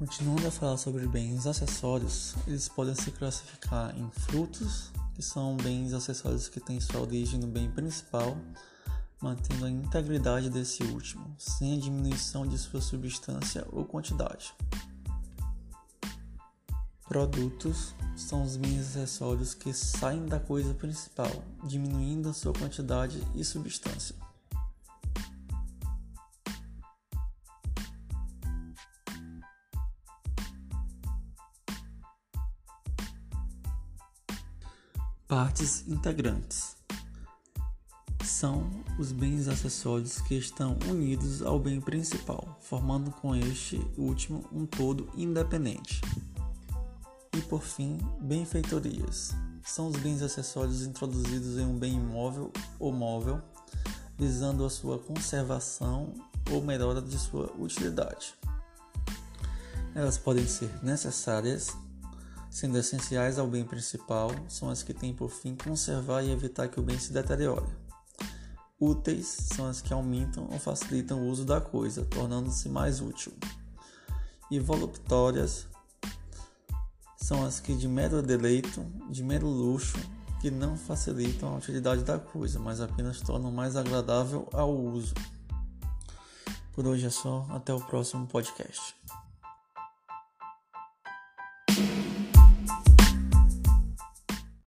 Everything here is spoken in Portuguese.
Continuando a falar sobre bens acessórios, eles podem se classificar em frutos, que são bens acessórios que têm sua origem no bem principal, mantendo a integridade desse último, sem a diminuição de sua substância ou quantidade. Produtos são os bens acessórios que saem da coisa principal, diminuindo a sua quantidade e substância. Partes integrantes são os bens acessórios que estão unidos ao bem principal, formando com este último um todo independente. E por fim, benfeitorias são os bens acessórios introduzidos em um bem imóvel ou móvel, visando a sua conservação ou melhora de sua utilidade. Elas podem ser necessárias sendo essenciais ao bem principal, são as que têm por fim conservar e evitar que o bem se deteriore. Úteis são as que aumentam ou facilitam o uso da coisa, tornando-se mais útil. E voluptórias são as que de mero deleito, de mero luxo, que não facilitam a utilidade da coisa, mas apenas tornam mais agradável ao uso. Por hoje é só, até o próximo podcast.